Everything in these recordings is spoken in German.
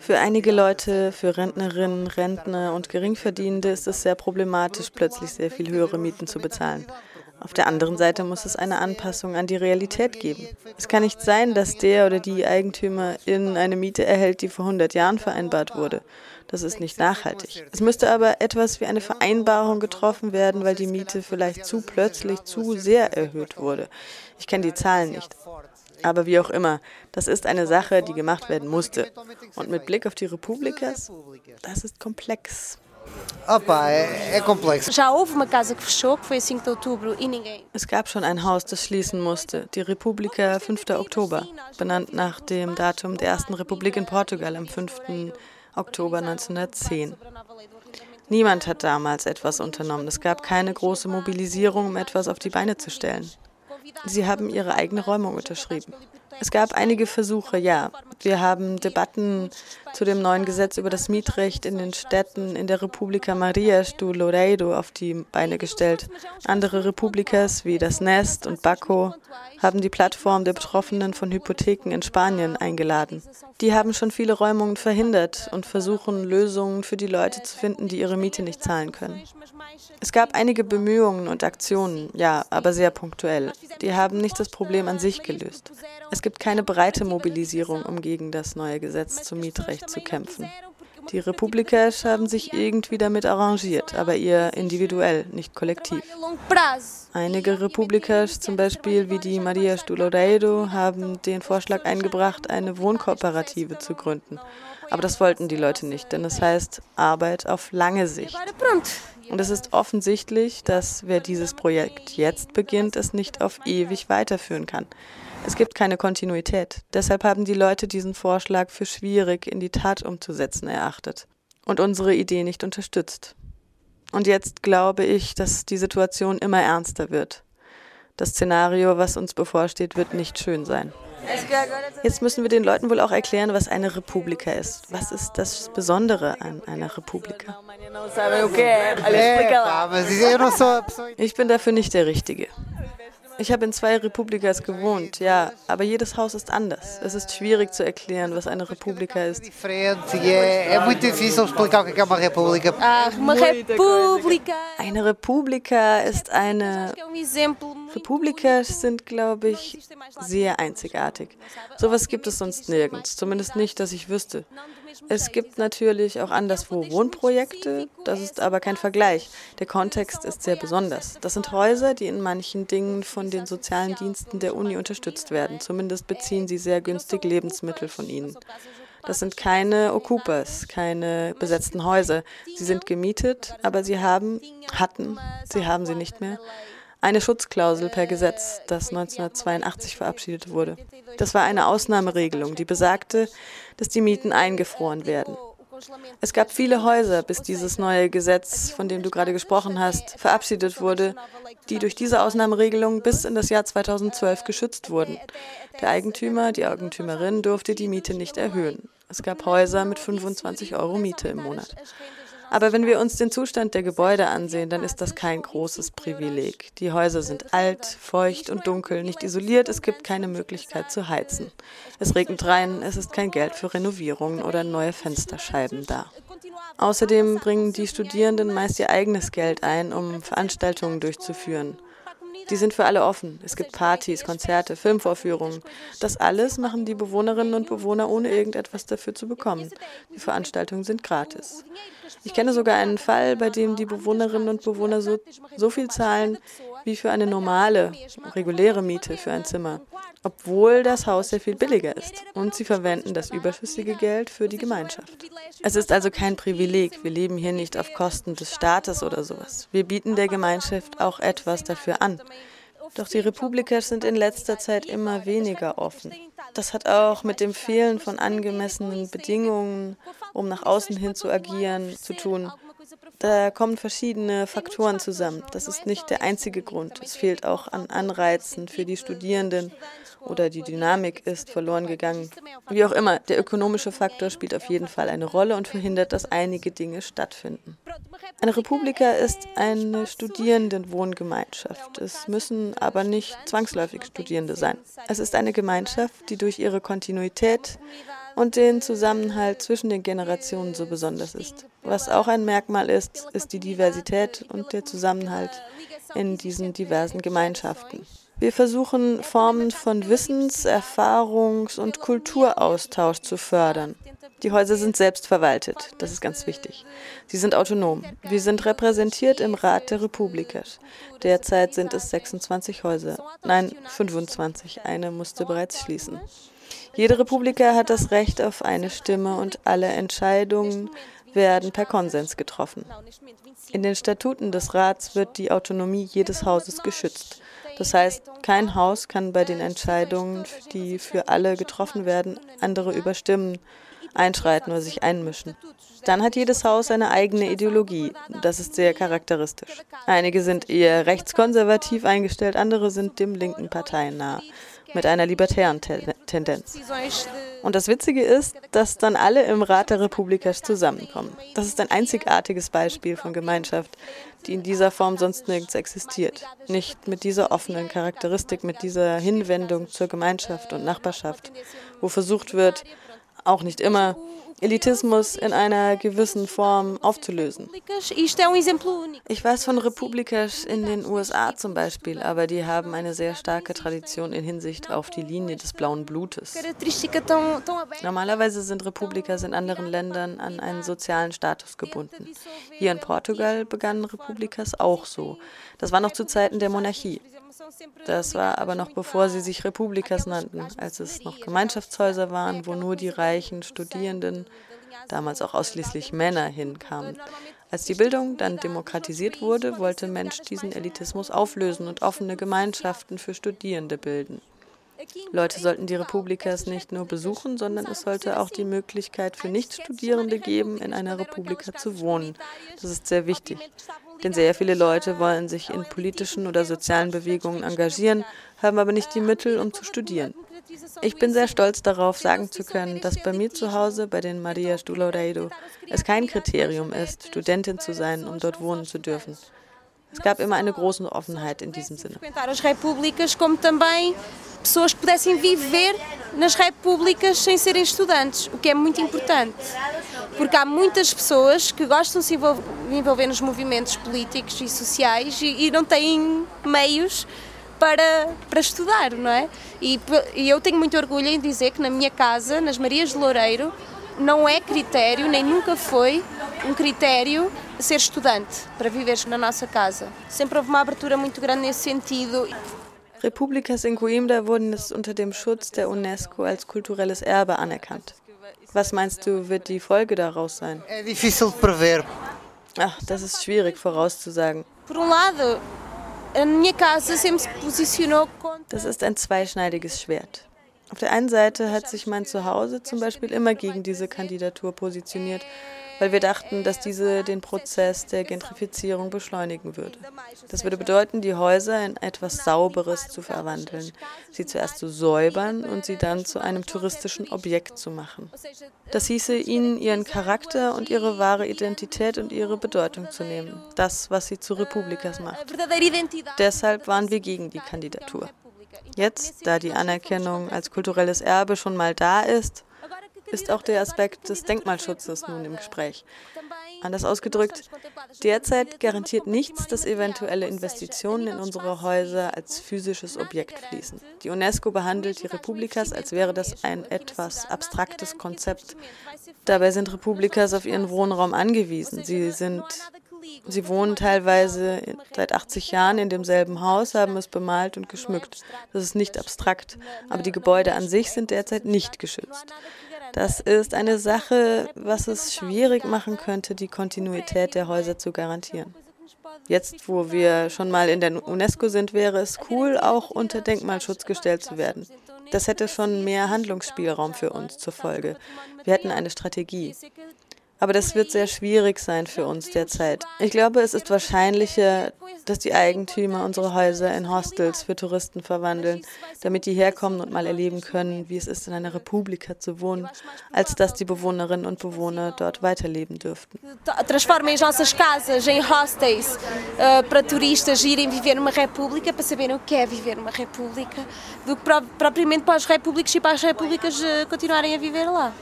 Für einige Leute, für Rentnerinnen, Rentner und Geringverdienende ist es sehr problematisch, plötzlich sehr viel höhere Mieten zu bezahlen. Auf der anderen Seite muss es eine Anpassung an die Realität geben. Es kann nicht sein, dass der oder die Eigentümerin eine Miete erhält, die vor 100 Jahren vereinbart wurde. Das ist nicht nachhaltig. Es müsste aber etwas wie eine Vereinbarung getroffen werden, weil die Miete vielleicht zu plötzlich zu sehr erhöht wurde. Ich kenne die Zahlen nicht. Aber wie auch immer, das ist eine Sache, die gemacht werden musste. Und mit Blick auf die Republikas, das ist komplex. Opa, é, é complexo. Já houve uma casa que fechou, que foi a 5 de outubro, e ninguém. Es gab schon ein Haus, das schließen musste, die Republika 5. Oktober, benannt nach dem Datum der ersten Republik in Portugal am 5. Oktober 1910. Niemand hat damals etwas unternommen. Es gab keine große Mobilisierung, um etwas auf die Beine zu stellen. Sie haben ihre eigene Räumung unterschrieben. Es gab einige Versuche, ja. Wir haben Debatten zu dem neuen Gesetz über das Mietrecht in den Städten in der Republika Marias do Loureiro auf die Beine gestellt. Andere Republikas wie das Nest und Baco haben die Plattform der Betroffenen von Hypotheken in Spanien eingeladen. Die haben schon viele Räumungen verhindert und versuchen Lösungen für die Leute zu finden, die ihre Miete nicht zahlen können. Es gab einige Bemühungen und Aktionen, ja, aber sehr punktuell. Die haben nicht das Problem an sich gelöst. Es gibt keine breite Mobilisierung, um gegen das neue Gesetz zum Mietrecht zu kämpfen. Die Republikers haben sich irgendwie damit arrangiert, aber eher individuell, nicht kollektiv. Einige Republikers, zum Beispiel wie die Maria Stuloreiro, haben den Vorschlag eingebracht, eine Wohnkooperative zu gründen. Aber das wollten die Leute nicht, denn es heißt Arbeit auf lange Sicht. Und es ist offensichtlich, dass wer dieses Projekt jetzt beginnt, es nicht auf ewig weiterführen kann. Es gibt keine Kontinuität. Deshalb haben die Leute diesen Vorschlag für schwierig in die Tat umzusetzen erachtet und unsere Idee nicht unterstützt. Und jetzt glaube ich, dass die Situation immer ernster wird. Das Szenario, was uns bevorsteht, wird nicht schön sein. Jetzt müssen wir den Leuten wohl auch erklären, was eine Republika ist. Was ist das Besondere an einer Republika? Ich bin dafür nicht der Richtige. Ich habe in zwei Republikas gewohnt, ja, aber jedes Haus ist anders. Es ist schwierig zu erklären, was eine Republika ist. Eine Republika ist eine. Republika sind, glaube ich, sehr einzigartig. Sowas gibt es sonst nirgends, zumindest nicht, dass ich wüsste. Es gibt natürlich auch anderswo Wohnprojekte, das ist aber kein Vergleich. Der Kontext ist sehr besonders. Das sind Häuser, die in manchen Dingen von den sozialen Diensten der Uni unterstützt werden. Zumindest beziehen sie sehr günstig Lebensmittel von ihnen. Das sind keine Okupas, keine besetzten Häuser. Sie sind gemietet, aber sie haben, hatten, sie haben sie nicht mehr, eine Schutzklausel per Gesetz, das 1982 verabschiedet wurde. Das war eine Ausnahmeregelung, die besagte, dass die Mieten eingefroren werden. Es gab viele Häuser, bis dieses neue Gesetz, von dem du gerade gesprochen hast, verabschiedet wurde, die durch diese Ausnahmeregelung bis in das Jahr 2012 geschützt wurden. Der Eigentümer, die Eigentümerin durfte die Miete nicht erhöhen. Es gab Häuser mit 25 Euro Miete im Monat. Aber wenn wir uns den Zustand der Gebäude ansehen, dann ist das kein großes Privileg. Die Häuser sind alt, feucht und dunkel, nicht isoliert, es gibt keine Möglichkeit zu heizen. Es regnet rein, es ist kein Geld für Renovierungen oder neue Fensterscheiben da. Außerdem bringen die Studierenden meist ihr eigenes Geld ein, um Veranstaltungen durchzuführen. Die sind für alle offen. Es gibt Partys, Konzerte, Filmvorführungen. Das alles machen die Bewohnerinnen und Bewohner ohne irgendetwas dafür zu bekommen. Die Veranstaltungen sind gratis. Ich kenne sogar einen Fall, bei dem die Bewohnerinnen und Bewohner so, so viel zahlen wie für eine normale, reguläre Miete für ein Zimmer, obwohl das Haus sehr viel billiger ist. Und sie verwenden das überschüssige Geld für die Gemeinschaft. Es ist also kein Privileg. Wir leben hier nicht auf Kosten des Staates oder sowas. Wir bieten der Gemeinschaft auch etwas dafür an. Doch die Republiker sind in letzter Zeit immer weniger offen. Das hat auch mit dem Fehlen von angemessenen Bedingungen, um nach außen hin zu agieren, zu tun. Da kommen verschiedene Faktoren zusammen. Das ist nicht der einzige Grund. Es fehlt auch an Anreizen für die Studierenden oder die Dynamik ist verloren gegangen. Wie auch immer, der ökonomische Faktor spielt auf jeden Fall eine Rolle und verhindert, dass einige Dinge stattfinden. Eine Republika ist eine Studierendenwohngemeinschaft. Es müssen aber nicht zwangsläufig Studierende sein. Es ist eine Gemeinschaft, die durch ihre Kontinuität und den Zusammenhalt zwischen den Generationen so besonders ist. Was auch ein Merkmal ist, ist die Diversität und der Zusammenhalt in diesen diversen Gemeinschaften. Wir versuchen Formen von Wissens-, Erfahrungs- und Kulturaustausch zu fördern. Die Häuser sind selbstverwaltet, das ist ganz wichtig. Sie sind autonom. Wir sind repräsentiert im Rat der Republikas. Derzeit sind es 26 Häuser. Nein, 25. Eine musste bereits schließen. Jede Republika hat das Recht auf eine Stimme und alle Entscheidungen werden per Konsens getroffen. In den Statuten des Rats wird die Autonomie jedes Hauses geschützt. Das heißt, kein Haus kann bei den Entscheidungen, die für alle getroffen werden, andere überstimmen, einschreiten oder sich einmischen. Dann hat jedes Haus eine eigene Ideologie. Das ist sehr charakteristisch. Einige sind eher rechtskonservativ eingestellt, andere sind dem linken Parteien nah mit einer libertären Tendenz. Und das Witzige ist, dass dann alle im Rat der Republikas zusammenkommen. Das ist ein einzigartiges Beispiel von Gemeinschaft, die in dieser Form sonst nirgends existiert. Nicht mit dieser offenen Charakteristik, mit dieser Hinwendung zur Gemeinschaft und Nachbarschaft, wo versucht wird, auch nicht immer, Elitismus in einer gewissen Form aufzulösen. Ich weiß von Republikas in den USA zum Beispiel, aber die haben eine sehr starke Tradition in Hinsicht auf die Linie des blauen Blutes. Normalerweise sind Republikas in anderen Ländern an einen sozialen Status gebunden. Hier in Portugal begannen Republikas auch so. Das war noch zu Zeiten der Monarchie. Das war aber noch bevor sie sich Republikas nannten, als es noch Gemeinschaftshäuser waren, wo nur die reichen Studierenden, damals auch ausschließlich Männer, hinkamen. Als die Bildung dann demokratisiert wurde, wollte Mensch diesen Elitismus auflösen und offene Gemeinschaften für Studierende bilden. Leute sollten die Republikas nicht nur besuchen, sondern es sollte auch die Möglichkeit für Nichtstudierende geben, in einer Republika zu wohnen. Das ist sehr wichtig denn sehr viele Leute wollen sich in politischen oder sozialen Bewegungen engagieren, haben aber nicht die Mittel, um zu studieren. Ich bin sehr stolz darauf, sagen zu können, dass bei mir zu Hause, bei den Marias do Loureiro, es kein Kriterium ist, Studentin zu sein, um dort wohnen zu dürfen. Es gab immer eine große Offenheit in diesem Sinne. pessoas que pudessem viver nas repúblicas sem serem estudantes, o que é muito importante. Porque há muitas pessoas que gostam de se envolver nos movimentos políticos e sociais e, e não têm meios para, para estudar, não é? E, e eu tenho muito orgulho em dizer que na minha casa, nas Marias de Loureiro, não é critério, nem nunca foi um critério ser estudante para viveres na nossa casa. Sempre houve uma abertura muito grande nesse sentido. Republikas in Coimbra wurden es unter dem Schutz der UNESCO als kulturelles Erbe anerkannt. Was meinst du, wird die Folge daraus sein? Ach, das ist schwierig vorauszusagen. Das ist ein zweischneidiges Schwert. Auf der einen Seite hat sich mein Zuhause zum Beispiel immer gegen diese Kandidatur positioniert weil wir dachten, dass diese den Prozess der Gentrifizierung beschleunigen würde. Das würde bedeuten, die Häuser in etwas Sauberes zu verwandeln, sie zuerst zu säubern und sie dann zu einem touristischen Objekt zu machen. Das hieße, ihnen ihren Charakter und ihre wahre Identität und ihre Bedeutung zu nehmen, das, was sie zu Republikas macht. Deshalb waren wir gegen die Kandidatur. Jetzt, da die Anerkennung als kulturelles Erbe schon mal da ist, ist auch der Aspekt des Denkmalschutzes nun im Gespräch. Anders ausgedrückt, derzeit garantiert nichts, dass eventuelle Investitionen in unsere Häuser als physisches Objekt fließen. Die UNESCO behandelt die Republikas, als wäre das ein etwas abstraktes Konzept. Dabei sind Republikas auf ihren Wohnraum angewiesen. Sie sind Sie wohnen teilweise seit 80 Jahren in demselben Haus, haben es bemalt und geschmückt. Das ist nicht abstrakt, aber die Gebäude an sich sind derzeit nicht geschützt. Das ist eine Sache, was es schwierig machen könnte, die Kontinuität der Häuser zu garantieren. Jetzt, wo wir schon mal in der UNESCO sind, wäre es cool, auch unter Denkmalschutz gestellt zu werden. Das hätte schon mehr Handlungsspielraum für uns zur Folge. Wir hätten eine Strategie. Aber das wird sehr schwierig sein für uns derzeit. Ich glaube, es ist wahrscheinlicher, dass die Eigentümer unsere Häuser in Hostels für Touristen verwandeln, damit die herkommen und mal erleben können, wie es ist, in einer Republika zu wohnen, als dass die Bewohnerinnen und Bewohner dort weiterleben dürften. Transformem as nossas casas em hostels uh, para turistas irem viver numa república, para saberem o que é viver numa república, do que propriamente para os repúblicos e para as repúblicas uh, continuarem a viver lá.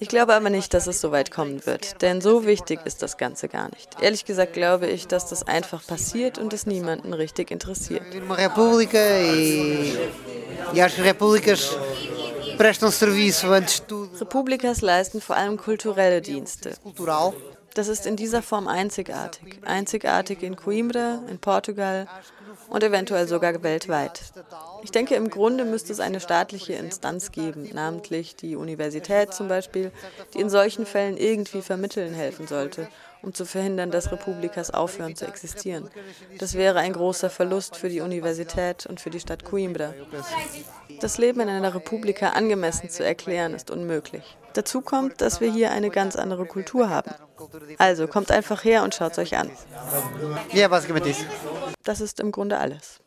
Ich glaube aber nicht, dass es so weit kommen wird, denn so wichtig ist das Ganze gar nicht. Ehrlich gesagt glaube ich, dass das einfach passiert und es niemanden richtig interessiert. Republikas leisten vor allem kulturelle Dienste. Das ist in dieser Form einzigartig. Einzigartig in Coimbra, in Portugal und eventuell sogar weltweit. Ich denke, im Grunde müsste es eine staatliche Instanz geben, namentlich die Universität zum Beispiel, die in solchen Fällen irgendwie vermitteln helfen sollte, um zu verhindern, dass Republikas aufhören zu existieren. Das wäre ein großer Verlust für die Universität und für die Stadt Coimbra. Das Leben in einer Republika angemessen zu erklären, ist unmöglich. Dazu kommt, dass wir hier eine ganz andere Kultur haben. Also kommt einfach her und schaut es euch an. Ja, basicamente isso. Das ist im Grunde alles.